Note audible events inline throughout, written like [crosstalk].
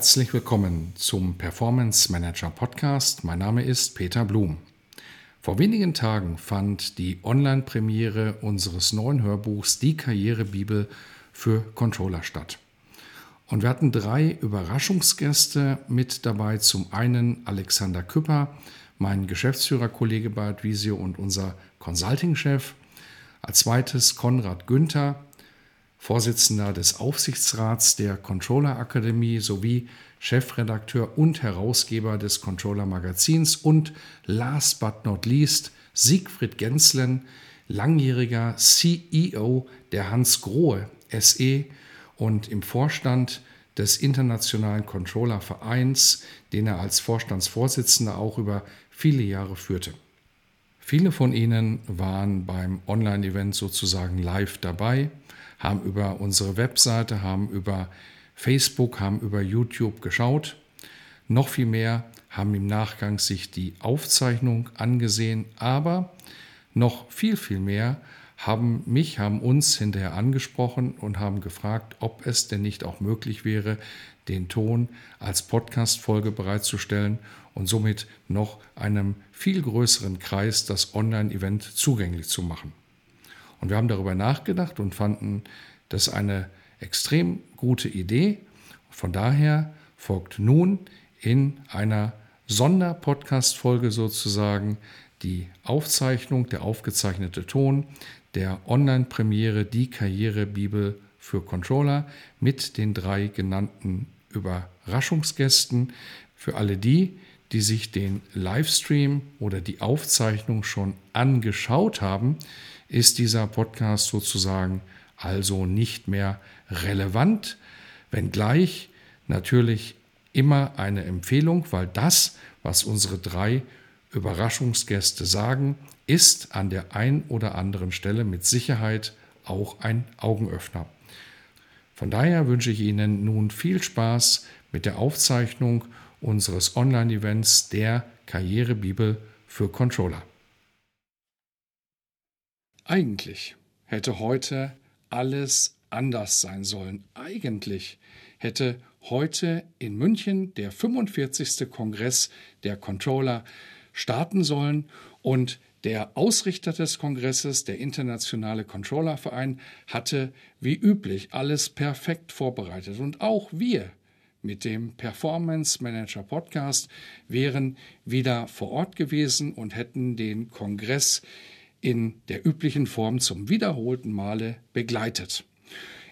Herzlich willkommen zum Performance Manager Podcast. Mein Name ist Peter Blum. Vor wenigen Tagen fand die Online-Premiere unseres neuen Hörbuchs Die Karrierebibel für Controller statt. Und wir hatten drei Überraschungsgäste mit dabei. Zum einen Alexander Küpper, mein Geschäftsführerkollege bei Advisio und unser Consulting-Chef. Als zweites Konrad Günther, Vorsitzender des Aufsichtsrats der Controller Akademie sowie Chefredakteur und Herausgeber des Controller Magazins und last but not least Siegfried Genslen, langjähriger CEO der Hans Grohe SE und im Vorstand des Internationalen Controller Vereins, den er als Vorstandsvorsitzender auch über viele Jahre führte. Viele von Ihnen waren beim Online-Event sozusagen live dabei haben über unsere Webseite, haben über Facebook, haben über YouTube geschaut. Noch viel mehr haben im Nachgang sich die Aufzeichnung angesehen, aber noch viel, viel mehr haben mich, haben uns hinterher angesprochen und haben gefragt, ob es denn nicht auch möglich wäre, den Ton als Podcast-Folge bereitzustellen und somit noch einem viel größeren Kreis das Online-Event zugänglich zu machen. Und wir haben darüber nachgedacht und fanden das eine extrem gute Idee. Von daher folgt nun in einer Sonderpodcast-Folge sozusagen die Aufzeichnung, der aufgezeichnete Ton der Online-Premiere Die Karrierebibel für Controller mit den drei genannten Überraschungsgästen. Für alle die, die sich den Livestream oder die Aufzeichnung schon angeschaut haben, ist dieser Podcast sozusagen also nicht mehr relevant, wenngleich natürlich immer eine Empfehlung, weil das, was unsere drei Überraschungsgäste sagen, ist an der ein oder anderen Stelle mit Sicherheit auch ein Augenöffner. Von daher wünsche ich Ihnen nun viel Spaß mit der Aufzeichnung unseres Online-Events der Karrierebibel für Controller. Eigentlich hätte heute alles anders sein sollen. Eigentlich hätte heute in München der 45. Kongress der Controller starten sollen und der Ausrichter des Kongresses, der Internationale Controllerverein, hatte wie üblich alles perfekt vorbereitet. Und auch wir mit dem Performance Manager Podcast wären wieder vor Ort gewesen und hätten den Kongress in der üblichen Form zum wiederholten Male begleitet.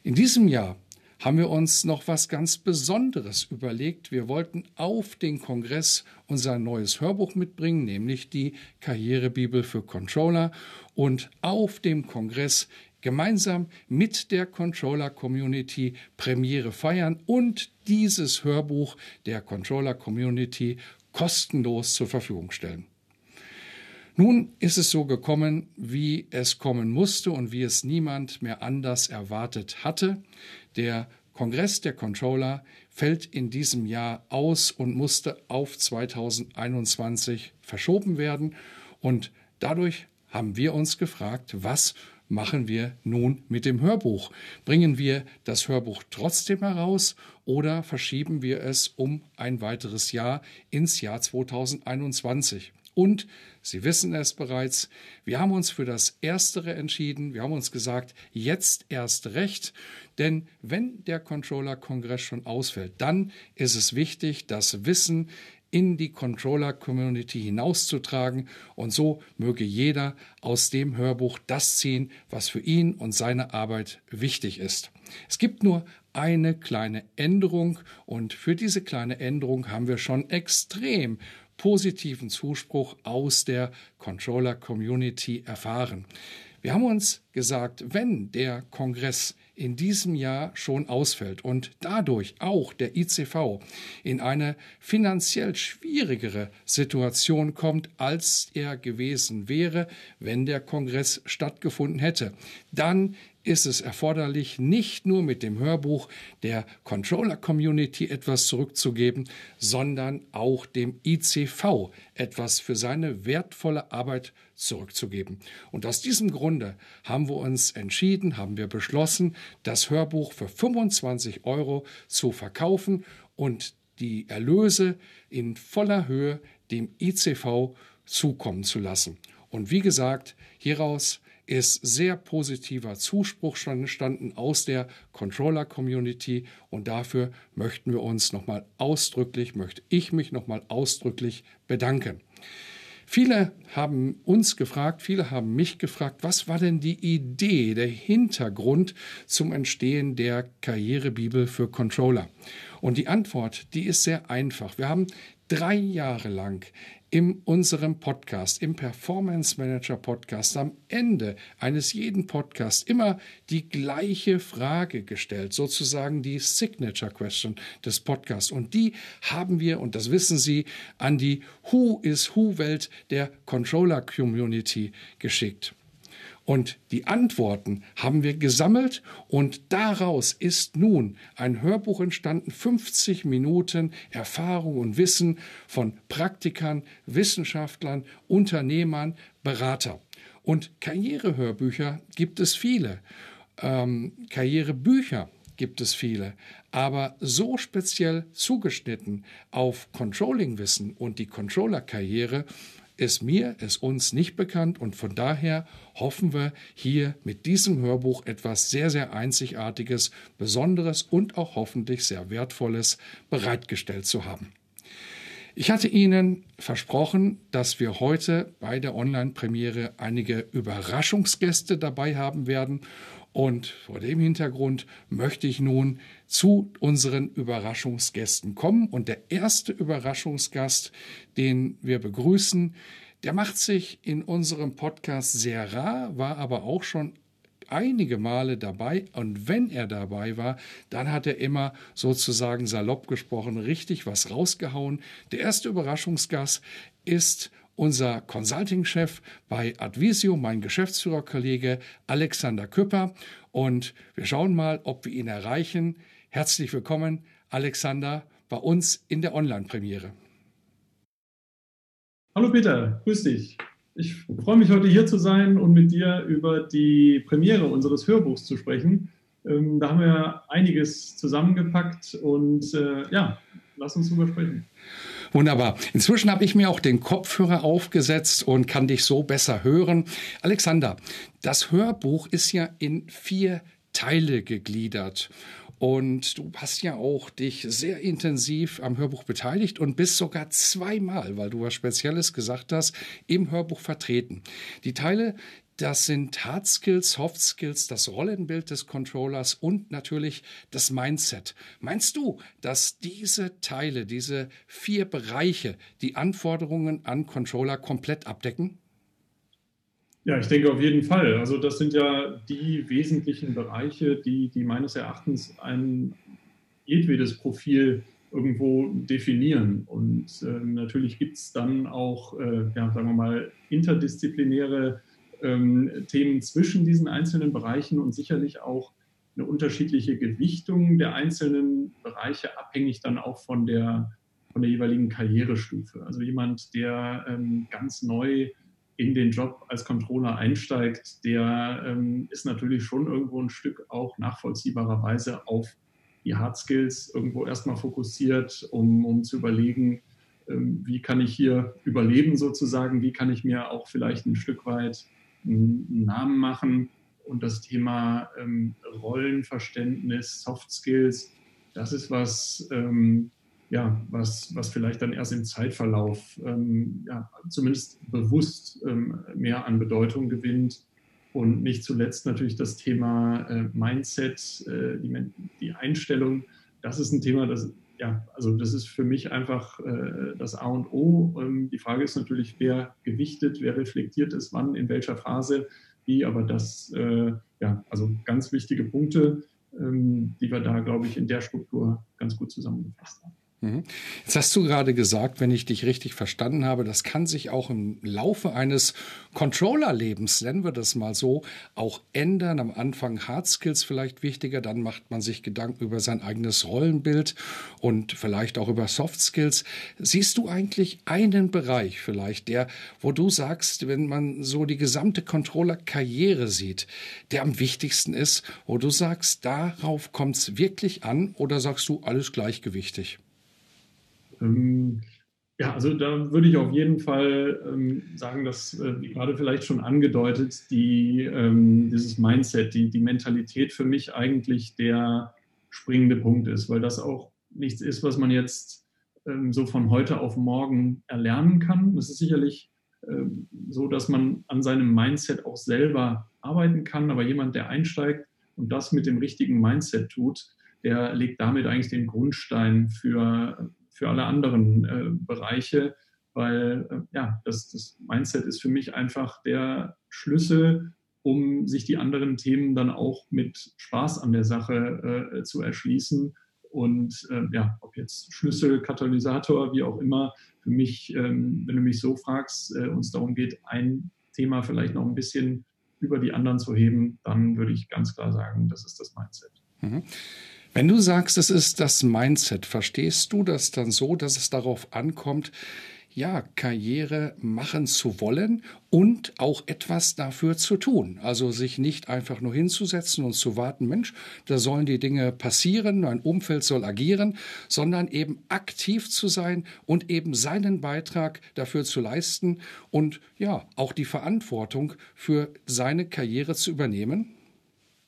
In diesem Jahr haben wir uns noch was ganz Besonderes überlegt. Wir wollten auf den Kongress unser neues Hörbuch mitbringen, nämlich die Karrierebibel für Controller und auf dem Kongress gemeinsam mit der Controller Community Premiere feiern und dieses Hörbuch der Controller Community kostenlos zur Verfügung stellen. Nun ist es so gekommen, wie es kommen musste und wie es niemand mehr anders erwartet hatte. Der Kongress der Controller fällt in diesem Jahr aus und musste auf 2021 verschoben werden. Und dadurch haben wir uns gefragt, was machen wir nun mit dem Hörbuch? Bringen wir das Hörbuch trotzdem heraus oder verschieben wir es um ein weiteres Jahr ins Jahr 2021? Und Sie wissen es bereits, wir haben uns für das Erstere entschieden. Wir haben uns gesagt, jetzt erst recht. Denn wenn der Controller-Kongress schon ausfällt, dann ist es wichtig, das Wissen in die Controller-Community hinauszutragen. Und so möge jeder aus dem Hörbuch das ziehen, was für ihn und seine Arbeit wichtig ist. Es gibt nur eine kleine Änderung und für diese kleine Änderung haben wir schon extrem positiven Zuspruch aus der Controller Community erfahren. Wir haben uns gesagt, wenn der Kongress in diesem Jahr schon ausfällt und dadurch auch der ICV in eine finanziell schwierigere Situation kommt, als er gewesen wäre, wenn der Kongress stattgefunden hätte, dann ist es erforderlich, nicht nur mit dem Hörbuch der Controller-Community etwas zurückzugeben, sondern auch dem ICV etwas für seine wertvolle Arbeit zurückzugeben. Und aus diesem Grunde haben wir uns entschieden, haben wir beschlossen, das Hörbuch für 25 Euro zu verkaufen und die Erlöse in voller Höhe dem ICV zukommen zu lassen. Und wie gesagt, hieraus ist sehr positiver Zuspruch entstanden aus der Controller-Community und dafür möchten wir uns nochmal ausdrücklich, möchte ich mich nochmal ausdrücklich bedanken. Viele haben uns gefragt, viele haben mich gefragt, was war denn die Idee, der Hintergrund zum Entstehen der Karrierebibel für Controller? Und die Antwort, die ist sehr einfach. Wir haben drei Jahre lang in unserem Podcast, im Performance Manager Podcast, am Ende eines jeden Podcasts immer die gleiche Frage gestellt, sozusagen die Signature Question des Podcasts. Und die haben wir, und das wissen Sie, an die Who is Who Welt der Controller Community geschickt. Und die Antworten haben wir gesammelt und daraus ist nun ein Hörbuch entstanden, 50 Minuten Erfahrung und Wissen von Praktikern, Wissenschaftlern, Unternehmern, Berater. Und Karrierehörbücher gibt es viele. Ähm, Karrierebücher gibt es viele. Aber so speziell zugeschnitten auf Controlling-Wissen und die Controller-Karriere ist mir, ist uns nicht bekannt und von daher hoffen wir hier mit diesem Hörbuch etwas sehr, sehr Einzigartiges, Besonderes und auch hoffentlich sehr Wertvolles bereitgestellt zu haben. Ich hatte Ihnen versprochen, dass wir heute bei der Online-Premiere einige Überraschungsgäste dabei haben werden und vor dem Hintergrund möchte ich nun zu unseren Überraschungsgästen kommen. Und der erste Überraschungsgast, den wir begrüßen, der macht sich in unserem Podcast sehr rar, war aber auch schon einige Male dabei und wenn er dabei war, dann hat er immer sozusagen salopp gesprochen richtig was rausgehauen. Der erste Überraschungsgast ist unser Consulting-Chef bei Advisio, mein Geschäftsführerkollege Alexander Küpper. Und wir schauen mal, ob wir ihn erreichen. Herzlich willkommen, Alexander, bei uns in der Online-Premiere. Hallo Peter, grüß dich. Ich freue mich heute hier zu sein und mit dir über die Premiere unseres Hörbuchs zu sprechen. Ähm, da haben wir einiges zusammengepackt und äh, ja, lass uns drüber sprechen. Wunderbar. Inzwischen habe ich mir auch den Kopfhörer aufgesetzt und kann dich so besser hören. Alexander, das Hörbuch ist ja in vier Teile gegliedert. Und du hast ja auch dich sehr intensiv am Hörbuch beteiligt und bist sogar zweimal, weil du was Spezielles gesagt hast, im Hörbuch vertreten. Die Teile, das sind Hard Skills, Soft Skills, das Rollenbild des Controllers und natürlich das Mindset. Meinst du, dass diese Teile, diese vier Bereiche die Anforderungen an Controller komplett abdecken? Ja, ich denke auf jeden Fall. Also das sind ja die wesentlichen Bereiche, die, die meines Erachtens ein jedwedes Profil irgendwo definieren. Und äh, natürlich gibt es dann auch, äh, ja, sagen wir mal, interdisziplinäre ähm, Themen zwischen diesen einzelnen Bereichen und sicherlich auch eine unterschiedliche Gewichtung der einzelnen Bereiche, abhängig dann auch von der, von der jeweiligen Karrierestufe. Also jemand, der ähm, ganz neu in den Job als Controller einsteigt, der ähm, ist natürlich schon irgendwo ein Stück auch nachvollziehbarerweise auf die Hard Skills irgendwo erstmal fokussiert, um, um zu überlegen, ähm, wie kann ich hier überleben sozusagen, wie kann ich mir auch vielleicht ein Stück weit einen Namen machen. Und das Thema ähm, Rollenverständnis, Soft Skills, das ist was, ähm, ja, was, was vielleicht dann erst im Zeitverlauf ähm, ja, zumindest bewusst ähm, mehr an Bedeutung gewinnt. Und nicht zuletzt natürlich das Thema äh, Mindset, äh, die, die Einstellung. Das ist ein Thema, das ja, also das ist für mich einfach äh, das A und O. Ähm, die Frage ist natürlich, wer gewichtet, wer reflektiert ist, wann, in welcher Phase. wie, aber das, äh, ja, also ganz wichtige Punkte, ähm, die wir da, glaube ich, in der Struktur ganz gut zusammengefasst haben. Mhm. Jetzt hast du gerade gesagt, wenn ich dich richtig verstanden habe, das kann sich auch im Laufe eines Controller-Lebens, nennen wir das mal so, auch ändern. Am Anfang Hard Skills vielleicht wichtiger, dann macht man sich Gedanken über sein eigenes Rollenbild und vielleicht auch über Soft Skills. Siehst du eigentlich einen Bereich vielleicht, der, wo du sagst, wenn man so die gesamte Controller-Karriere sieht, der am wichtigsten ist, wo du sagst, darauf kommt es wirklich an oder sagst du alles gleichgewichtig? Ähm, ja, also da würde ich auf jeden Fall ähm, sagen, dass, äh, gerade vielleicht schon angedeutet, die, ähm, dieses Mindset, die, die Mentalität für mich eigentlich der springende Punkt ist, weil das auch nichts ist, was man jetzt ähm, so von heute auf morgen erlernen kann. Es ist sicherlich ähm, so, dass man an seinem Mindset auch selber arbeiten kann, aber jemand, der einsteigt und das mit dem richtigen Mindset tut, der legt damit eigentlich den Grundstein für für alle anderen äh, Bereiche, weil äh, ja, das, das Mindset ist für mich einfach der Schlüssel, um sich die anderen Themen dann auch mit Spaß an der Sache äh, zu erschließen. Und äh, ja, ob jetzt Schlüssel, Katalysator, wie auch immer, für mich, ähm, wenn du mich so fragst, äh, uns darum geht, ein Thema vielleicht noch ein bisschen über die anderen zu heben, dann würde ich ganz klar sagen, das ist das Mindset. Mhm. Wenn du sagst, es ist das Mindset, verstehst du das dann so, dass es darauf ankommt, ja, Karriere machen zu wollen und auch etwas dafür zu tun. Also sich nicht einfach nur hinzusetzen und zu warten, Mensch, da sollen die Dinge passieren, mein Umfeld soll agieren, sondern eben aktiv zu sein und eben seinen Beitrag dafür zu leisten und ja, auch die Verantwortung für seine Karriere zu übernehmen.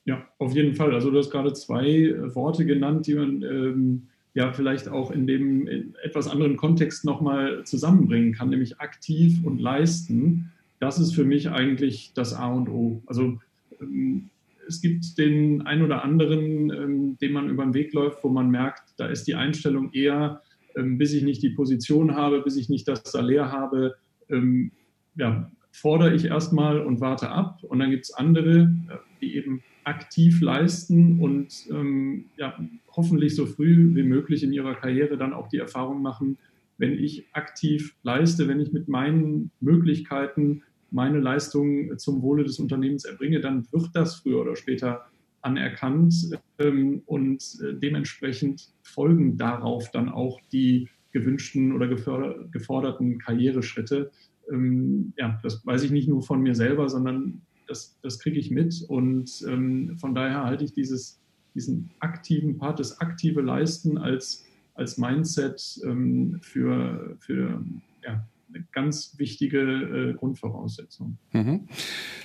Ja, auf jeden Fall. Also du hast gerade zwei äh, Worte genannt, die man ähm, ja vielleicht auch in dem in etwas anderen Kontext nochmal zusammenbringen kann, nämlich aktiv und leisten. Das ist für mich eigentlich das A und O. Also ähm, es gibt den ein oder anderen, ähm, den man über den Weg läuft, wo man merkt, da ist die Einstellung eher, ähm, bis ich nicht die Position habe, bis ich nicht das Salär habe, ähm, ja, fordere ich erstmal und warte ab. Und dann gibt es andere, äh, die eben aktiv leisten und ähm, ja, hoffentlich so früh wie möglich in ihrer Karriere dann auch die Erfahrung machen, wenn ich aktiv leiste, wenn ich mit meinen Möglichkeiten meine Leistung zum Wohle des Unternehmens erbringe, dann wird das früher oder später anerkannt ähm, und äh, dementsprechend folgen darauf dann auch die gewünschten oder geforderten Karriereschritte. Ähm, ja, das weiß ich nicht nur von mir selber, sondern das, das kriege ich mit. Und ähm, von daher halte ich dieses, diesen aktiven Part, das aktive Leisten als, als Mindset ähm, für, für ja, ganz wichtige äh, Grundvoraussetzung. Mhm.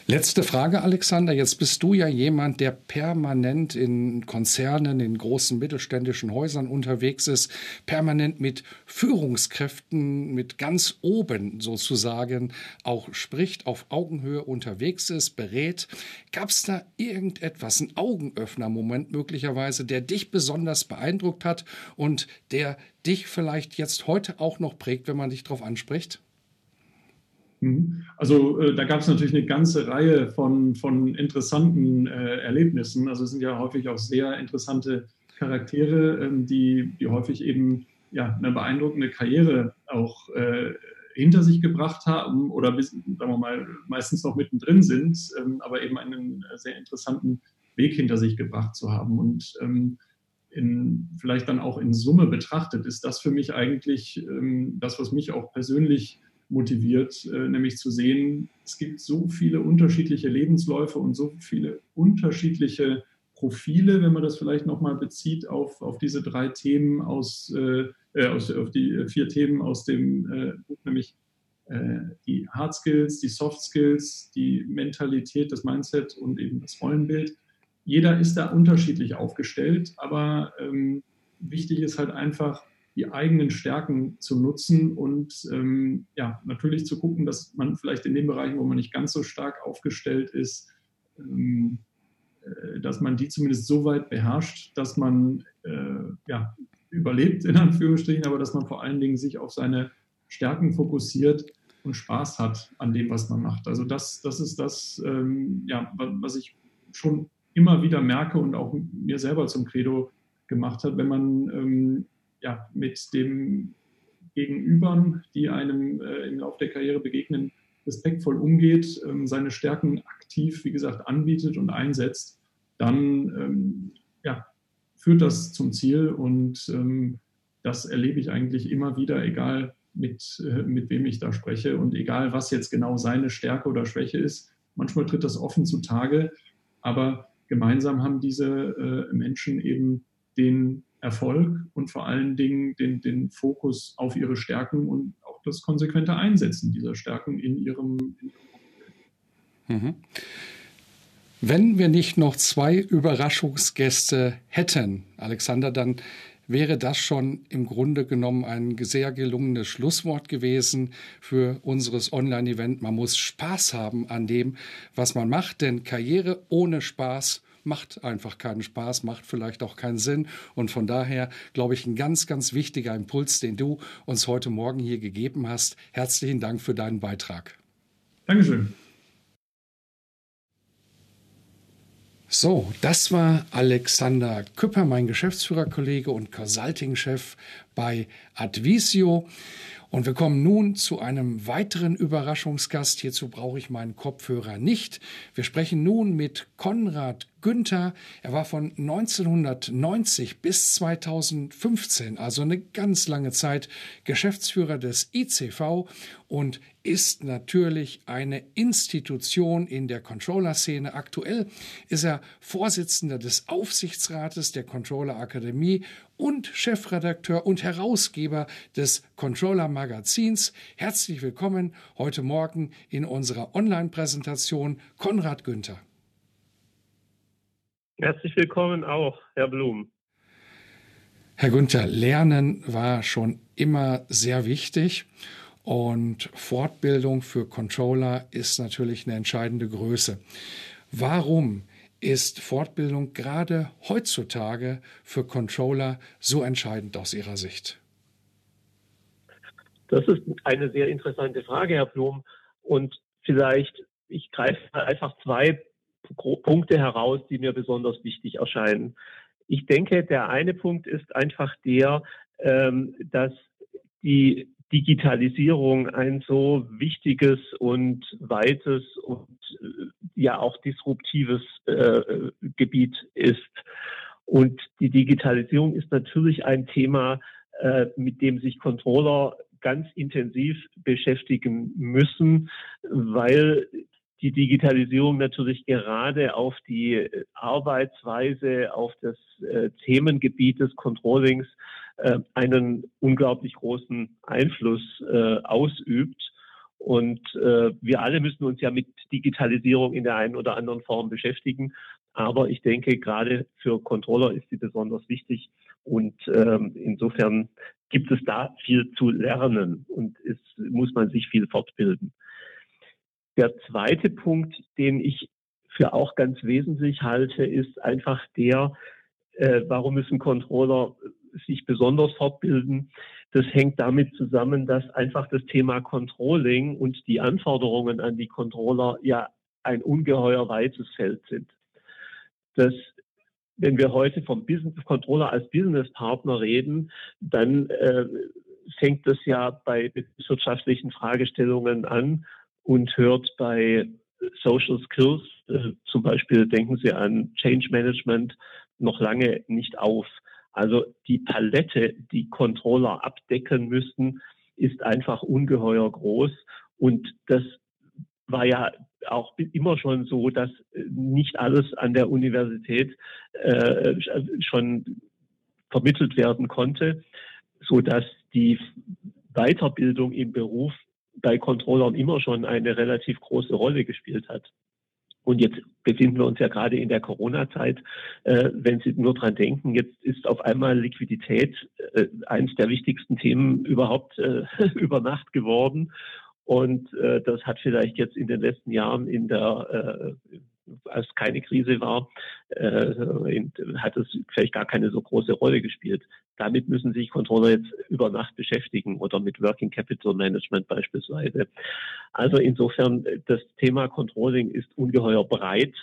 Letzte Frage, Alexander. Jetzt bist du ja jemand, der permanent in Konzernen, in großen mittelständischen Häusern unterwegs ist, permanent mit Führungskräften, mit ganz oben sozusagen auch spricht, auf Augenhöhe unterwegs ist, berät. Gab es da irgendetwas, ein Augenöffner-Moment möglicherweise, der dich besonders beeindruckt hat und der dich vielleicht jetzt heute auch noch prägt, wenn man dich darauf anspricht? Mhm. Also äh, da gab es natürlich eine ganze Reihe von, von interessanten äh, Erlebnissen. Also es sind ja häufig auch sehr interessante Charaktere, ähm, die, die häufig eben ja, eine beeindruckende Karriere auch äh, hinter sich gebracht haben oder bis, sagen wir mal, meistens noch mittendrin sind, ähm, aber eben einen sehr interessanten Weg hinter sich gebracht zu haben. Und ähm, in, vielleicht dann auch in Summe betrachtet, ist das für mich eigentlich ähm, das, was mich auch persönlich motiviert, äh, nämlich zu sehen, es gibt so viele unterschiedliche Lebensläufe und so viele unterschiedliche Profile, wenn man das vielleicht nochmal bezieht auf, auf diese drei Themen aus, äh, äh, aus, auf die vier Themen aus dem äh, Buch, nämlich äh, die Hard Skills, die Soft Skills, die Mentalität, das Mindset und eben das Rollenbild jeder ist da unterschiedlich aufgestellt, aber ähm, wichtig ist halt einfach, die eigenen Stärken zu nutzen und ähm, ja, natürlich zu gucken, dass man vielleicht in den Bereichen, wo man nicht ganz so stark aufgestellt ist, ähm, äh, dass man die zumindest so weit beherrscht, dass man äh, ja, überlebt, in Anführungsstrichen, aber dass man vor allen Dingen sich auf seine Stärken fokussiert und Spaß hat an dem, was man macht. Also das, das ist das, ähm, ja, was ich schon immer wieder merke und auch mir selber zum Credo gemacht hat, wenn man ähm, ja, mit dem Gegenübern, die einem äh, im Laufe der Karriere begegnen, respektvoll umgeht, ähm, seine Stärken aktiv, wie gesagt, anbietet und einsetzt, dann ähm, ja, führt das zum Ziel und ähm, das erlebe ich eigentlich immer wieder, egal mit, äh, mit wem ich da spreche und egal, was jetzt genau seine Stärke oder Schwäche ist. Manchmal tritt das offen zutage, aber gemeinsam haben diese äh, Menschen eben den Erfolg und vor allen Dingen den, den Fokus auf ihre Stärken und auch das konsequente Einsetzen dieser Stärken in ihrem, in ihrem mhm. Wenn wir nicht noch zwei Überraschungsgäste hätten, Alexander, dann wäre das schon im Grunde genommen ein sehr gelungenes Schlusswort gewesen für unseres Online-Event. Man muss Spaß haben an dem, was man macht, denn Karriere ohne Spaß macht einfach keinen Spaß, macht vielleicht auch keinen Sinn. Und von daher glaube ich, ein ganz, ganz wichtiger Impuls, den du uns heute Morgen hier gegeben hast. Herzlichen Dank für deinen Beitrag. Dankeschön. So, das war Alexander Küpper, mein Geschäftsführerkollege und Consulting-Chef bei Advisio. Und wir kommen nun zu einem weiteren Überraschungsgast. Hierzu brauche ich meinen Kopfhörer nicht. Wir sprechen nun mit Konrad Günther. Er war von 1990 bis 2015, also eine ganz lange Zeit, Geschäftsführer des ICV und ist natürlich eine Institution in der Controller-Szene. Aktuell ist er Vorsitzender des Aufsichtsrates der Controller Akademie und Chefredakteur und Herausgeber des Controller Magazins. Herzlich willkommen heute Morgen in unserer Online-Präsentation Konrad Günther. Herzlich willkommen auch, Herr Blum. Herr Günther, Lernen war schon immer sehr wichtig. Und Fortbildung für Controller ist natürlich eine entscheidende Größe. Warum ist Fortbildung gerade heutzutage für Controller so entscheidend aus Ihrer Sicht? Das ist eine sehr interessante Frage, Herr Blum. Und vielleicht, ich greife einfach zwei Punkte heraus, die mir besonders wichtig erscheinen. Ich denke, der eine Punkt ist einfach der, ähm, dass die Digitalisierung ein so wichtiges und weites und äh, ja auch disruptives äh, Gebiet ist. Und die Digitalisierung ist natürlich ein Thema, äh, mit dem sich Controller ganz intensiv beschäftigen müssen, weil die Digitalisierung natürlich gerade auf die Arbeitsweise, auf das äh, Themengebiet des Controllings äh, einen unglaublich großen Einfluss äh, ausübt. Und äh, wir alle müssen uns ja mit Digitalisierung in der einen oder anderen Form beschäftigen. Aber ich denke, gerade für Controller ist sie besonders wichtig. Und ähm, insofern gibt es da viel zu lernen und es muss man sich viel fortbilden. Der zweite Punkt, den ich für auch ganz wesentlich halte, ist einfach der, äh, warum müssen Controller sich besonders fortbilden. Das hängt damit zusammen, dass einfach das Thema Controlling und die Anforderungen an die Controller ja ein ungeheuer weites Feld sind. Das wenn wir heute vom Business Controller als Business Partner reden, dann äh, fängt das ja bei wirtschaftlichen Fragestellungen an und hört bei Social Skills, äh, zum Beispiel denken Sie an Change Management, noch lange nicht auf. Also die Palette, die Controller abdecken müssten, ist einfach ungeheuer groß. Und das war ja auch immer schon so, dass nicht alles an der Universität äh, schon vermittelt werden konnte, so dass die Weiterbildung im Beruf bei Controllern immer schon eine relativ große Rolle gespielt hat. Und jetzt befinden wir uns ja gerade in der Corona-Zeit. Äh, wenn Sie nur dran denken, jetzt ist auf einmal Liquidität äh, eines der wichtigsten Themen überhaupt äh, [laughs] über Nacht geworden. Und äh, das hat vielleicht jetzt in den letzten Jahren in der äh, als keine Krise war, äh, hat es vielleicht gar keine so große Rolle gespielt. Damit müssen sich Controller jetzt über Nacht beschäftigen oder mit Working Capital Management beispielsweise. Also insofern, das Thema Controlling ist ungeheuer breit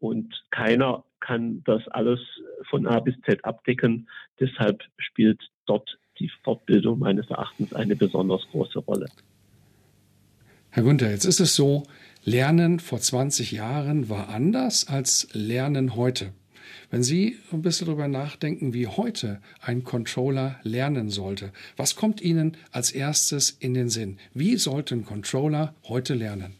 und keiner kann das alles von A bis Z abdecken. Deshalb spielt dort die Fortbildung meines Erachtens eine besonders große Rolle. Herr Günther, jetzt ist es so, Lernen vor 20 Jahren war anders als Lernen heute. Wenn Sie ein bisschen darüber nachdenken, wie heute ein Controller lernen sollte, was kommt Ihnen als erstes in den Sinn? Wie sollte ein Controller heute lernen?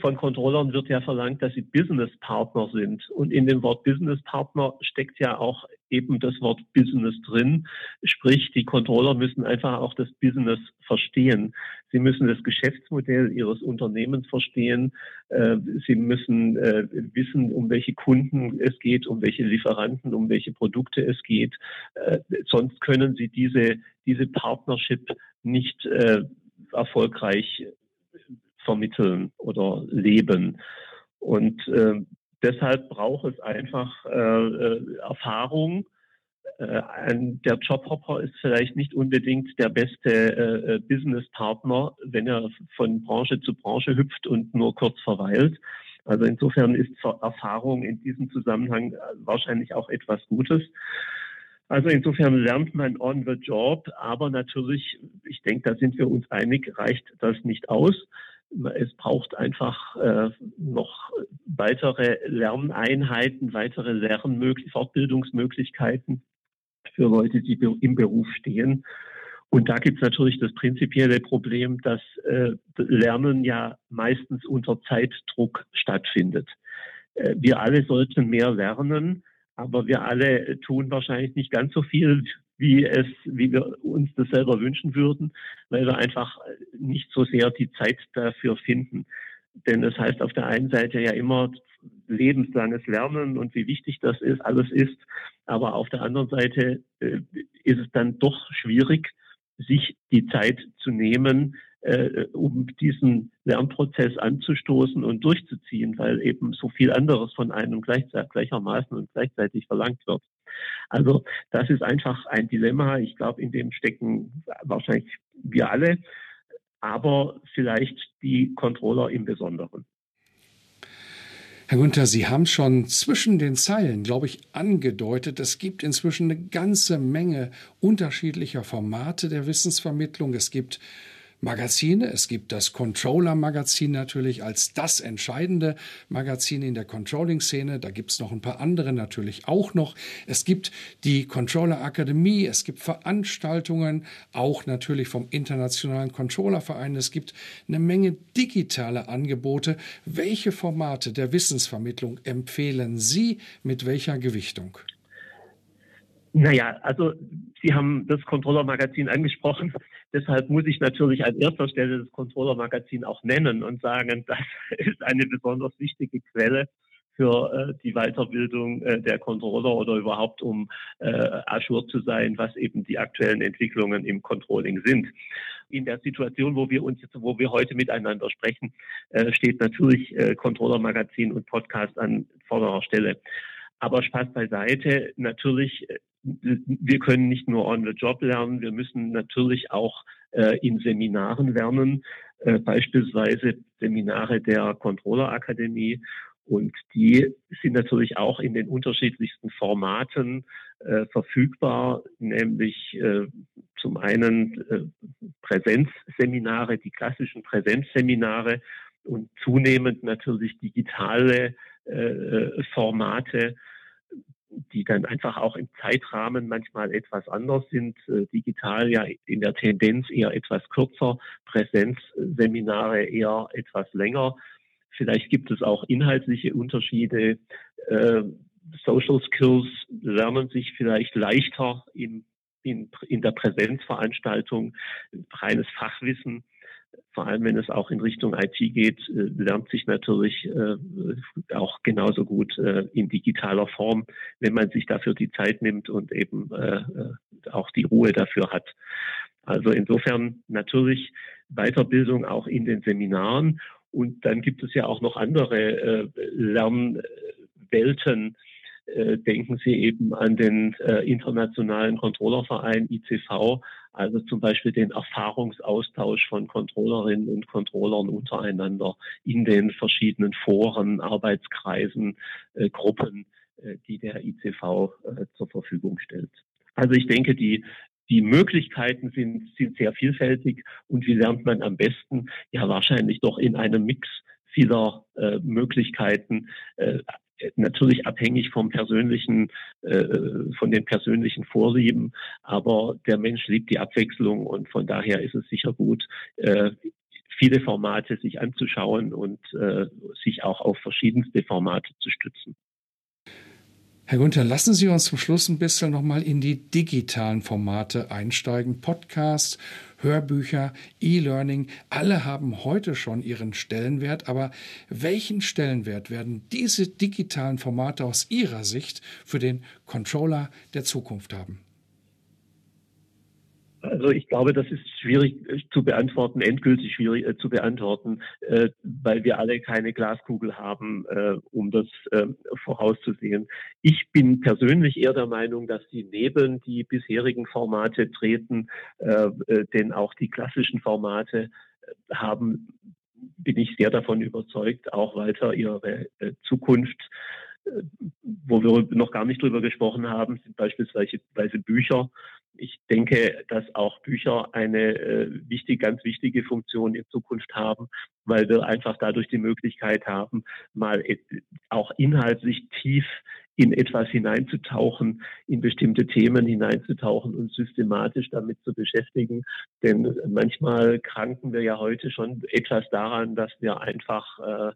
Von Controllern wird ja verlangt, dass sie Business Partner sind. Und in dem Wort Business Partner steckt ja auch eben das Wort Business drin. Sprich, die Controller müssen einfach auch das Business verstehen. Sie müssen das Geschäftsmodell ihres Unternehmens verstehen. Äh, sie müssen äh, wissen, um welche Kunden es geht, um welche Lieferanten, um welche Produkte es geht. Äh, sonst können sie diese, diese Partnership nicht erfolgreich vermitteln oder leben. Und deshalb braucht es einfach Erfahrung. Äh, der Jobhopper ist vielleicht nicht unbedingt der beste äh, äh, Businesspartner, wenn er von Branche zu Branche hüpft und nur kurz verweilt. Also insofern ist Erfahrung in diesem Zusammenhang wahrscheinlich auch etwas Gutes. Also insofern lernt man on the job, aber natürlich, ich denke, da sind wir uns einig, reicht das nicht aus. Es braucht einfach äh, noch weitere Lerneinheiten, weitere Lernmöglichkeiten, Fortbildungsmöglichkeiten für Leute, die im Beruf stehen. Und da gibt es natürlich das prinzipielle Problem, dass äh, Lernen ja meistens unter Zeitdruck stattfindet. Äh, wir alle sollten mehr lernen, aber wir alle tun wahrscheinlich nicht ganz so viel wie es, wie wir uns das selber wünschen würden, weil wir einfach nicht so sehr die Zeit dafür finden. Denn das heißt auf der einen Seite ja immer lebenslanges Lernen und wie wichtig das ist, alles ist. Aber auf der anderen Seite äh, ist es dann doch schwierig, sich die Zeit zu nehmen, äh, um diesen Lernprozess anzustoßen und durchzuziehen, weil eben so viel anderes von einem gleichermaßen und gleichzeitig verlangt wird. Also das ist einfach ein Dilemma. Ich glaube, in dem stecken wahrscheinlich wir alle, aber vielleicht die Controller im Besonderen. Herr Günther, Sie haben schon zwischen den Zeilen, glaube ich, angedeutet, es gibt inzwischen eine ganze Menge unterschiedlicher Formate der Wissensvermittlung. Es gibt Magazine. Es gibt das Controller-Magazin natürlich als das entscheidende Magazin in der Controlling-Szene. Da gibt es noch ein paar andere natürlich auch noch. Es gibt die Controller-Akademie. Es gibt Veranstaltungen, auch natürlich vom Internationalen Controller-Verein. Es gibt eine Menge digitale Angebote. Welche Formate der Wissensvermittlung empfehlen Sie mit welcher Gewichtung? Naja, also Sie haben das Controller-Magazin angesprochen. [laughs] Deshalb muss ich natürlich an erster Stelle das Controller-Magazin auch nennen und sagen, [laughs] das ist eine besonders wichtige Quelle für äh, die Weiterbildung äh, der Controller oder überhaupt um äh, Azure zu sein, was eben die aktuellen Entwicklungen im Controlling sind. In der Situation, wo wir uns jetzt, wo wir heute miteinander sprechen, äh, steht natürlich äh, Controller Magazin und Podcast an vorderer Stelle. Aber Spaß beiseite, natürlich äh, wir können nicht nur on the job lernen, wir müssen natürlich auch äh, in Seminaren lernen, äh, beispielsweise Seminare der Controller Akademie. Und die sind natürlich auch in den unterschiedlichsten Formaten äh, verfügbar, nämlich äh, zum einen äh, Präsenzseminare, die klassischen Präsenzseminare und zunehmend natürlich digitale Formate die dann einfach auch im Zeitrahmen manchmal etwas anders sind. Äh, digital ja in der Tendenz eher etwas kürzer, Präsenzseminare eher etwas länger. Vielleicht gibt es auch inhaltliche Unterschiede. Äh, Social Skills lernen sich vielleicht leichter in, in, in der Präsenzveranstaltung, reines Fachwissen vor allem wenn es auch in Richtung IT geht, äh, lernt sich natürlich äh, auch genauso gut äh, in digitaler Form, wenn man sich dafür die Zeit nimmt und eben auch die Ruhe dafür hat. Also insofern natürlich Weiterbildung auch in den Seminaren Und dann gibt es ja auch noch andere äh, Lernwelten. Äh, denken Sie eben an den äh, internationalen Controllerverein ICV, also zum Beispiel den Erfahrungsaustausch von Controllerinnen und Controllern untereinander in den verschiedenen Foren, Arbeitskreisen, äh, Gruppen, äh, die der ICV äh, zur Verfügung stellt. Also ich denke, die die Möglichkeiten sind, sind sehr vielfältig und wie lernt man am besten? Ja, wahrscheinlich doch in einem Mix vieler äh, Möglichkeiten, äh, natürlich abhängig vom persönlichen, äh, von den persönlichen Vorlieben, aber der Mensch liebt die Abwechslung und von daher ist es sicher gut, äh, viele Formate sich anzuschauen und äh, sich auch auf verschiedenste Formate zu stützen. Herr Günther, lassen Sie uns zum Schluss ein bisschen nochmal in die digitalen Formate einsteigen. Podcasts, Hörbücher, E-Learning, alle haben heute schon ihren Stellenwert. Aber welchen Stellenwert werden diese digitalen Formate aus Ihrer Sicht für den Controller der Zukunft haben? Also ich glaube, das ist schwierig äh, zu beantworten, endgültig schwierig äh, zu beantworten, äh, weil wir alle keine Glaskugel haben, äh, um das äh, vorauszusehen. Ich bin persönlich eher der Meinung, dass sie neben die bisherigen Formate treten, äh, denn auch die klassischen Formate haben, bin ich sehr davon überzeugt, auch weiter ihre Zukunft wo wir noch gar nicht drüber gesprochen haben, sind beispielsweise Bücher ich denke, dass auch Bücher eine äh, wichtig, ganz wichtige Funktion in Zukunft haben, weil wir einfach dadurch die Möglichkeit haben, mal auch inhaltlich tief in etwas hineinzutauchen, in bestimmte Themen hineinzutauchen und systematisch damit zu beschäftigen. Denn manchmal kranken wir ja heute schon etwas daran, dass wir einfach äh,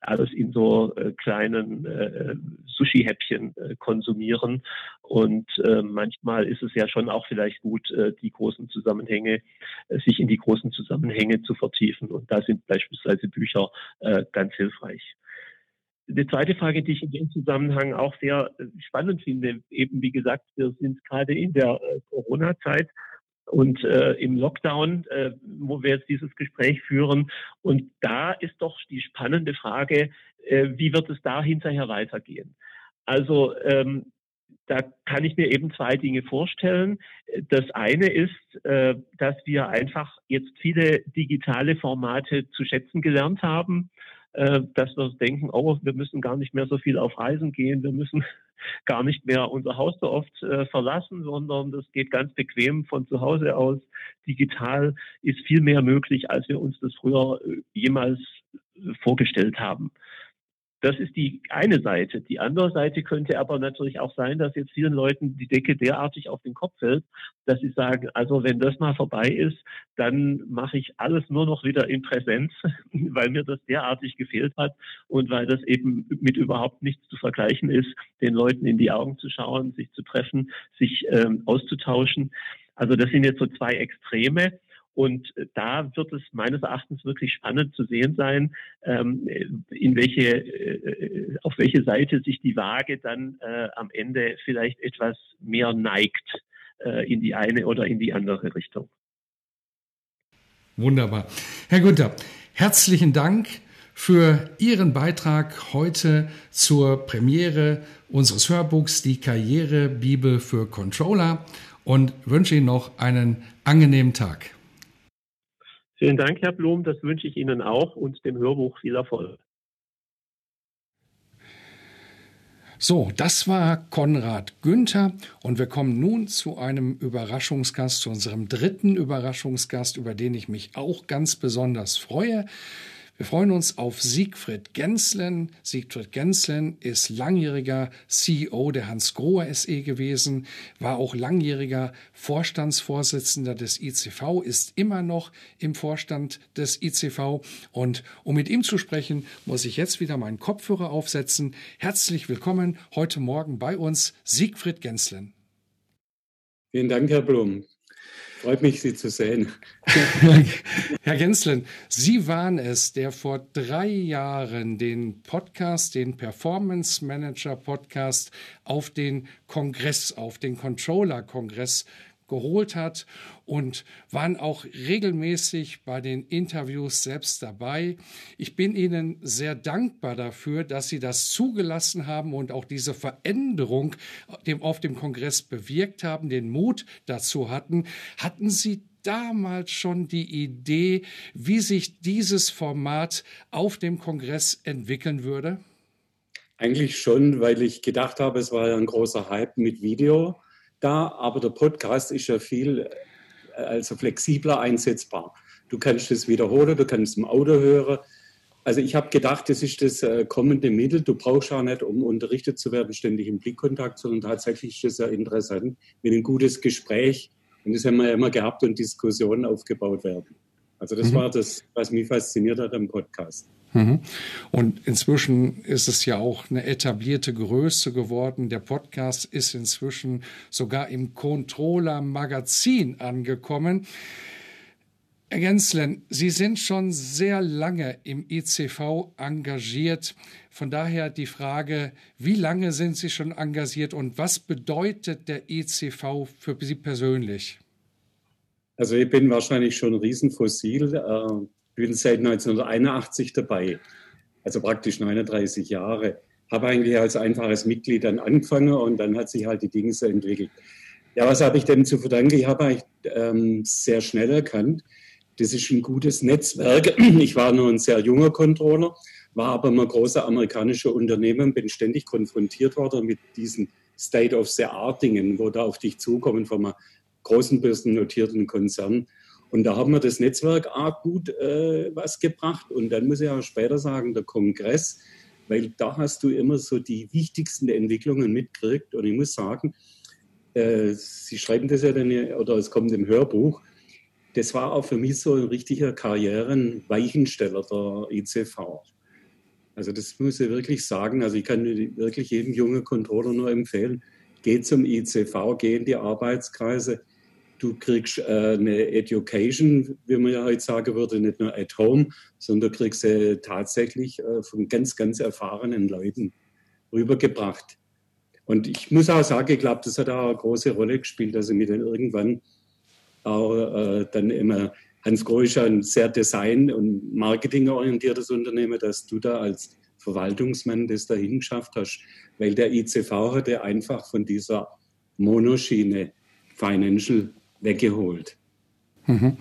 alles in so äh, kleinen äh, Sushi-Häppchen äh, konsumieren. Und äh, manchmal ist es ja schon auch vielleicht gut, äh, die großen Zusammenhänge, äh, sich in die großen Zusammenhänge zu vertiefen. Und da sind beispielsweise Bücher äh, ganz hilfreich. Die zweite Frage, die ich in dem Zusammenhang auch sehr äh, spannend finde, eben wie gesagt, wir sind gerade in der äh, Corona-Zeit und äh, im Lockdown, äh, wo wir jetzt dieses Gespräch führen. Und da ist doch die spannende Frage, äh, wie wird es da hinterher weitergehen? Also ähm, da kann ich mir eben zwei Dinge vorstellen. Das eine ist, äh, dass wir einfach jetzt viele digitale Formate zu schätzen gelernt haben äh, dass wir denken, oh, wir müssen gar nicht mehr so viel auf Reisen gehen, wir müssen [laughs] gar nicht mehr unser Haus so oft äh, verlassen, sondern das geht ganz bequem von zu Hause aus. Digital ist viel mehr möglich, als wir uns das früher äh, jemals äh, vorgestellt haben. Das ist die eine Seite. Die andere Seite könnte aber natürlich auch sein, dass jetzt vielen Leuten die Decke derartig auf den Kopf fällt, dass sie sagen, also wenn das mal vorbei ist, dann mache ich alles nur noch wieder in Präsenz, [laughs] weil mir das derartig gefehlt hat und weil das eben mit überhaupt nichts zu vergleichen ist, den Leuten in die Augen zu schauen, sich zu treffen, sich ähm, auszutauschen. Also das sind jetzt so zwei Extreme. Und äh, da wird es meines Erachtens wirklich spannend zu sehen sein, ähm, in welche, äh, auf welche Seite sich die Waage dann äh, am Ende vielleicht etwas mehr neigt in die eine oder in die andere Richtung. Wunderbar. Herr Günther, herzlichen Dank für Ihren Beitrag heute zur Premiere unseres Hörbuchs Die Karrierebibel für Controller und wünsche Ihnen noch einen angenehmen Tag. Vielen Dank, Herr Blum. Das wünsche ich Ihnen auch und dem Hörbuch viel Erfolg. So, das war Konrad Günther und wir kommen nun zu einem Überraschungsgast, zu unserem dritten Überraschungsgast, über den ich mich auch ganz besonders freue. Wir freuen uns auf Siegfried Genslen. Siegfried Genslen ist langjähriger CEO der Hans Grohe SE gewesen, war auch langjähriger Vorstandsvorsitzender des ICV, ist immer noch im Vorstand des ICV. Und um mit ihm zu sprechen, muss ich jetzt wieder meinen Kopfhörer aufsetzen. Herzlich willkommen heute Morgen bei uns, Siegfried Genslen. Vielen Dank, Herr Blum. Freut mich, Sie zu sehen. [laughs] Herr Genslen, Sie waren es, der vor drei Jahren den Podcast, den Performance Manager Podcast auf den Kongress, auf den Controller Kongress geholt hat und waren auch regelmäßig bei den Interviews selbst dabei. Ich bin Ihnen sehr dankbar dafür, dass Sie das zugelassen haben und auch diese Veränderung auf dem Kongress bewirkt haben, den Mut dazu hatten. Hatten Sie damals schon die Idee, wie sich dieses Format auf dem Kongress entwickeln würde? Eigentlich schon, weil ich gedacht habe, es war ja ein großer Hype mit Video da, aber der Podcast ist ja viel äh, also flexibler einsetzbar. Du kannst es wiederholen, du kannst im Auto hören. Also ich habe gedacht, das ist das äh, kommende Mittel. Du brauchst auch nicht, um unterrichtet zu werden, ständig im Blickkontakt, sondern tatsächlich ist es ja interessant, wenn ein gutes Gespräch, und das haben wir ja immer gehabt, und Diskussionen aufgebaut werden. Also das mhm. war das, was mich fasziniert hat am Podcast. Mhm. Und inzwischen ist es ja auch eine etablierte Größe geworden. Der Podcast ist inzwischen sogar im Controller Magazin angekommen. Herr Genslen, Sie sind schon sehr lange im ICV engagiert. Von daher die Frage, wie lange sind Sie schon engagiert und was bedeutet der ICV für Sie persönlich? Also ich bin wahrscheinlich schon ein Riesenfossil. Äh, bin seit 1981 dabei, also praktisch 39 Jahre. Habe eigentlich als einfaches Mitglied dann angefangen und dann hat sich halt die Dinge so entwickelt. Ja, was habe ich denn zu verdanken? Ich habe eigentlich ähm, sehr schnell erkannt, das ist ein gutes Netzwerk. [clears throat] Ich war nur ein sehr junger Controller, war aber immer großer amerikanischer Unternehmen, bin ständig konfrontiert worden mit diesen State-of-the-Art-Dingen, wo da auf dich zukommen von einem großen börsennotierten Konzern. Und da haben wir das Netzwerk auch gut äh, was gebracht. Und dann muss ich auch später sagen, der Kongress, weil da hast du immer so die wichtigsten Entwicklungen mitgekriegt. Und ich muss sagen, äh, Sie schreiben das ja dann, oder es kommt im Hörbuch, das war auch für mich so ein richtiger Karrierenweichensteller der ICV. Also das muss ich wirklich sagen. Also ich kann wirklich jedem jungen Controller nur empfehlen, geh zum ICV, geh in die Arbeitskreise, du kriegst äh, eine Education, wie man ja heute sagen würde, nicht nur at home, sondern du kriegst sie tatsächlich äh, von ganz, ganz erfahrenen Leuten rübergebracht. Und ich muss auch sagen, ich glaube, das hat auch eine große Rolle gespielt, dass ich mir dann irgendwann auch äh, dann immer, Hans Groh ist ja ein sehr design- und marketingorientiertes Unternehmen, dass du da als Verwaltungsmann das dahin geschafft hast, weil der ICV hatte einfach von dieser Monoschiene Financial weggeholt. Mhm.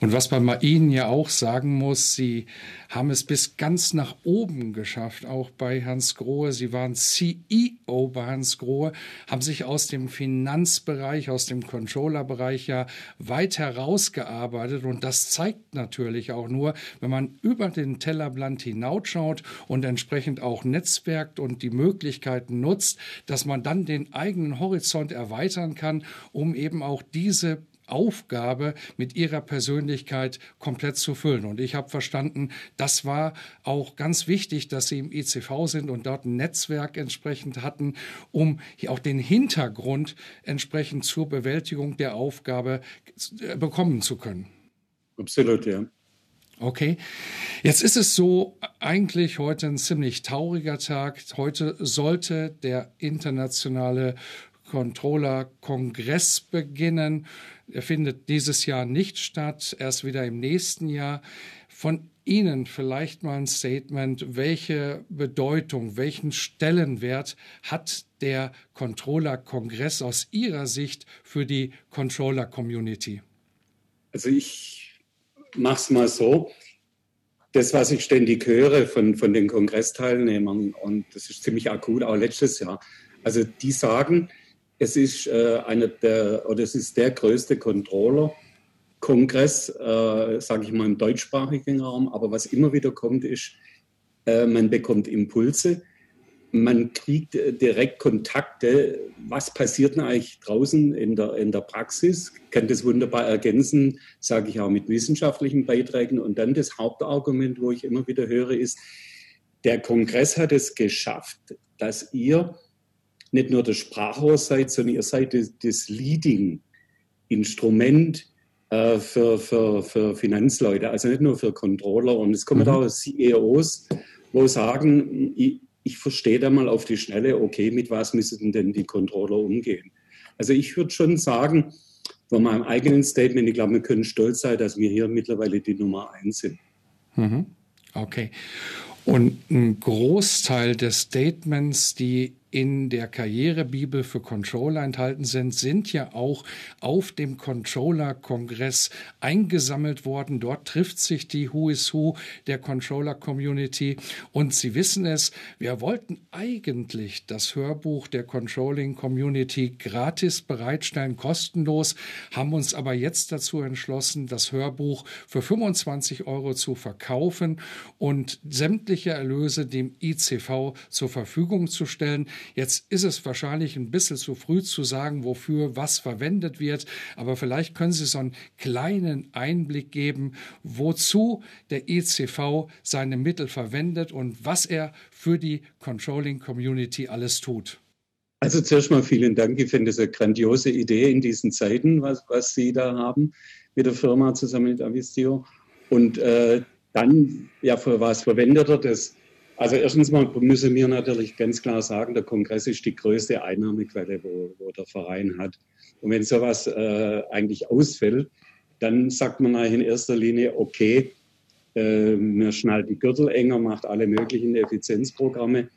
Und was man bei Ihnen ja auch sagen muss, Sie haben es bis ganz nach oben geschafft, auch bei Hans Grohe. Sie waren CEO bei Hans Grohe, haben sich aus dem Finanzbereich, aus dem Controllerbereich ja weit herausgearbeitet. Und das zeigt natürlich auch nur, wenn man über den Tellerland hinausschaut und entsprechend auch netzwerkt und die Möglichkeiten nutzt, dass man dann den eigenen Horizont erweitern kann, um eben auch diese Aufgabe mit ihrer Persönlichkeit komplett zu füllen. Und ich habe verstanden, das war auch ganz wichtig, dass sie im ICV sind und dort ein Netzwerk entsprechend hatten, um auch den Hintergrund entsprechend zur Bewältigung der Aufgabe äh, bekommen zu können. Absolut, ja. Okay, jetzt ist es so, eigentlich heute ein ziemlich trauriger Tag. Heute sollte der internationale Controller-Kongress beginnen. Findet dieses Jahr nicht statt, erst wieder im nächsten Jahr. Von Ihnen vielleicht mal ein Statement, welche Bedeutung, welchen Stellenwert hat der Controller-Kongress aus Ihrer Sicht für die Controller-Community? Also ich mache es mal so. Das, was ich ständig höre von, von den Kongressteilnehmern, und das ist ziemlich akut, auch letztes Jahr, also die sagen, es ist äh, einer der oder es ist der größte Controller-Kongress, äh, sage ich mal im deutschsprachigen Raum. Aber was immer wieder kommt, ist, äh, man bekommt Impulse, man kriegt äh, direkt Kontakte. Was passiert denn eigentlich draußen in der, in der Praxis? Kann das wunderbar ergänzen, sage ich auch mit wissenschaftlichen Beiträgen. Und dann das Hauptargument, wo ich immer wieder höre, ist, der Kongress hat es geschafft, dass ihr nicht nur das Sprachrohr seid, sondern ihr seid das, das Leading-Instrument äh, für, für, für Finanzleute, also nicht nur für Controller. Und es kommen mhm. auch CEOs, wo sagen, ich, ich verstehe da mal auf die Schnelle, okay, mit was müssen denn die Controller umgehen? Also ich würde schon sagen, von meinem eigenen Statement, ich glaube, wir können stolz sein, dass wir hier mittlerweile die Nummer eins sind. Mhm. Okay. Und ein Großteil des Statements, die in der Karrierebibel für Controller enthalten sind, sind ja auch auf dem Controller-Kongress eingesammelt worden. Dort trifft sich die Who is Who der Controller-Community. Und Sie wissen es, wir wollten eigentlich das Hörbuch der Controlling-Community gratis bereitstellen, kostenlos, haben uns aber jetzt dazu entschlossen, das Hörbuch für 25 Euro zu verkaufen und sämtliche Erlöse dem ICV zur Verfügung zu stellen. Jetzt ist es wahrscheinlich ein bisschen zu früh zu sagen, wofür was verwendet wird, aber vielleicht können Sie so einen kleinen Einblick geben, wozu der ECV seine Mittel verwendet und was er für die Controlling Community alles tut. Also zuerst mal vielen Dank. Ich finde es eine grandiose Idee in diesen Zeiten, was, was Sie da haben mit der Firma zusammen mit Avistio. Und äh, dann, ja, für was verwendet er das? Also erstens mal müssen wir natürlich ganz klar sagen, der Kongress ist die größte Einnahmequelle, wo, wo der Verein hat. Und wenn sowas äh, eigentlich ausfällt, dann sagt man eigentlich in erster Linie, okay, äh, man schnallt die Gürtel enger, macht alle möglichen Effizienzprogramme.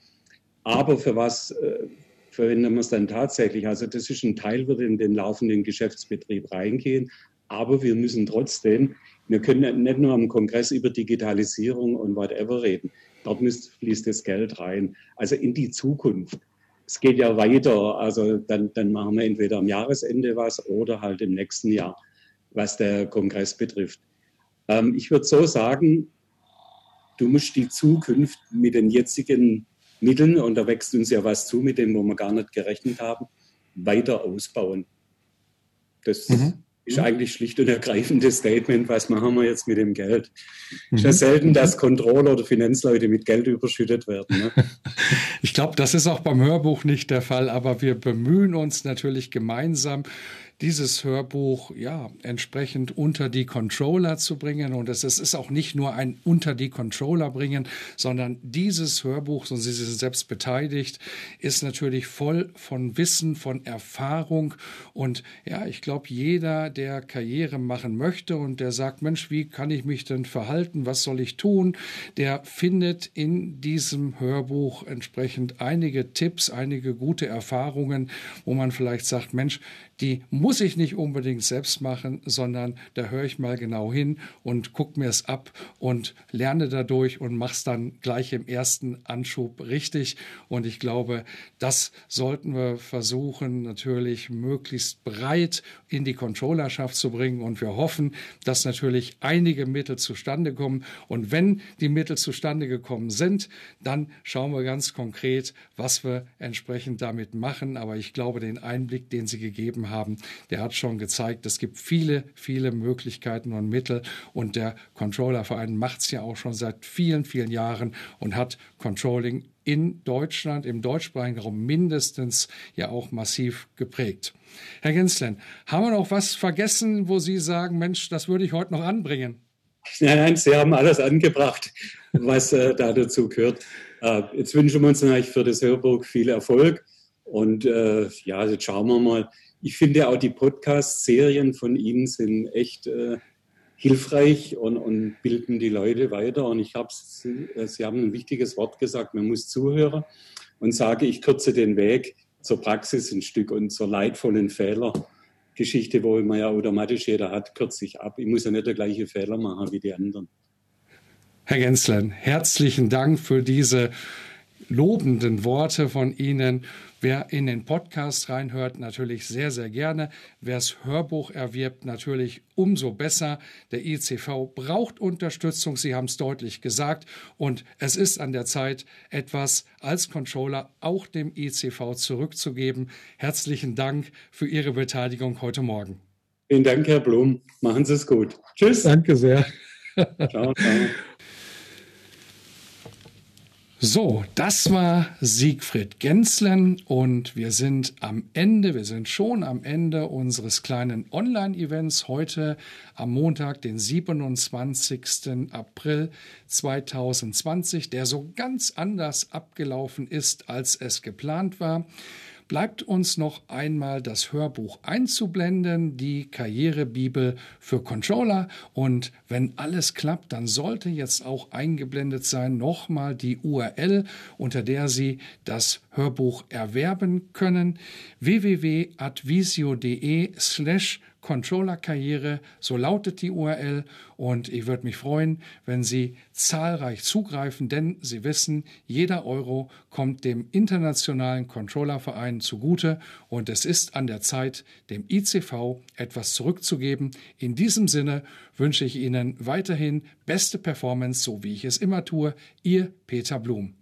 Aber für was äh, verwenden wir es dann tatsächlich? Also das ist ein Teil, wird in den laufenden Geschäftsbetrieb reingehen. Aber wir müssen trotzdem, wir können nicht nur am Kongress über Digitalisierung und whatever reden. Dort fließt das Geld rein. Also in die Zukunft. Es geht ja weiter. Also dann, dann machen wir entweder am Jahresende was oder halt im nächsten Jahr, was der Kongress betrifft. Ähm, ich würde so sagen, du musst die Zukunft mit den jetzigen Mitteln, und da wächst uns ja was zu, mit dem, wo wir gar nicht gerechnet haben, weiter ausbauen. Das mhm ist mhm. eigentlich schlicht und ergreifend das Statement, was machen wir jetzt mit dem Geld. Mhm. Ist ja selten, dass Controller oder Finanzleute mit Geld überschüttet werden. Ne? [laughs] Ich glaube, das ist auch beim Hörbuch nicht der Fall, aber wir bemühen uns natürlich gemeinsam dieses Hörbuch ja entsprechend unter die Controller zu bringen. Und es ist auch nicht nur ein unter die Controller bringen, sondern dieses Hörbuch, und Sie sind selbst beteiligt, ist natürlich voll von Wissen, von Erfahrung. Und ja, ich glaube, jeder, der Karriere machen möchte und der sagt, Mensch, wie kann ich mich denn verhalten? Was soll ich tun? Der findet in diesem Hörbuch entsprechend einige Tipps, einige gute Erfahrungen, wo man vielleicht sagt, Mensch, die muss ich nicht unbedingt selbst machen, sondern da höre ich mal genau hin und gucke mir es ab und lerne dadurch und mache es dann gleich im ersten Anschub richtig. Und ich glaube, das sollten wir versuchen, natürlich möglichst breit in die Controllerschaft zu bringen. Und wir hoffen, dass natürlich einige Mittel zustande kommen. Und wenn die Mittel zustande gekommen sind, dann schauen wir ganz konkret, was wir entsprechend damit machen. Aber ich glaube, den Einblick, den Sie gegeben haben, haben, der hat schon gezeigt, es gibt viele, viele Möglichkeiten und Mittel. Und der Controllerverein macht es ja auch schon seit vielen, vielen Jahren und hat Controlling in Deutschland, im deutschsprachigen Raum mindestens ja auch massiv geprägt. Herr Genslen, haben wir noch was vergessen, wo Sie sagen, Mensch, das würde ich heute noch anbringen? Nein, nein, Sie haben alles angebracht, was äh, da dazu gehört. Äh, jetzt wünschen wir uns natürlich für das Hörbuch viel Erfolg. Und äh, ja, jetzt schauen wir mal, ich finde auch die Podcast-Serien von Ihnen sind echt äh, hilfreich und, und, bilden die Leute weiter. Und ich habe, äh, Sie haben ein wichtiges Wort gesagt, man muss zuhören und sage, ich kürze den Weg zur Praxis ein Stück und zur leidvollen Fehlergeschichte, wo man ja automatisch jeder hat, kürze ich ab. Ich muss ja nicht der gleiche Fehler machen wie die anderen. Herr Genslen, herzlichen Dank für diese lobenden Worte von Ihnen. Wer in den Podcast reinhört, natürlich sehr, sehr gerne. Wer das Hörbuch erwirbt, natürlich umso besser. Der ICV braucht Unterstützung, Sie haben es deutlich gesagt. Und es ist an der Zeit, etwas als Controller auch dem ICV zurückzugeben. Herzlichen Dank für Ihre Beteiligung heute Morgen. Vielen Dank, Herr Blum. Machen Sie es gut. Tschüss. Danke sehr. Ciao, ciao. So, das war Siegfried Genslen und wir sind am Ende, wir sind schon am Ende unseres kleinen Online-Events heute am Montag, den 27. April 2020, der so ganz anders abgelaufen ist, als es geplant war. Bleibt uns noch einmal das Hörbuch einzublenden, die Karrierebibel für Controller. Und wenn alles klappt, dann sollte jetzt auch eingeblendet sein nochmal die URL, unter der Sie das Hörbuch erwerben können. www.advisio.de slash Controller-Karriere, so lautet die URL und ich würde mich freuen, wenn Sie zahlreich zugreifen, denn Sie wissen, jeder Euro kommt dem internationalen Controllerverein zugute und es ist an der Zeit, dem ICV etwas zurückzugeben. In diesem Sinne wünsche ich Ihnen weiterhin beste Performance, so wie ich es immer tue. Ihr Peter Blum.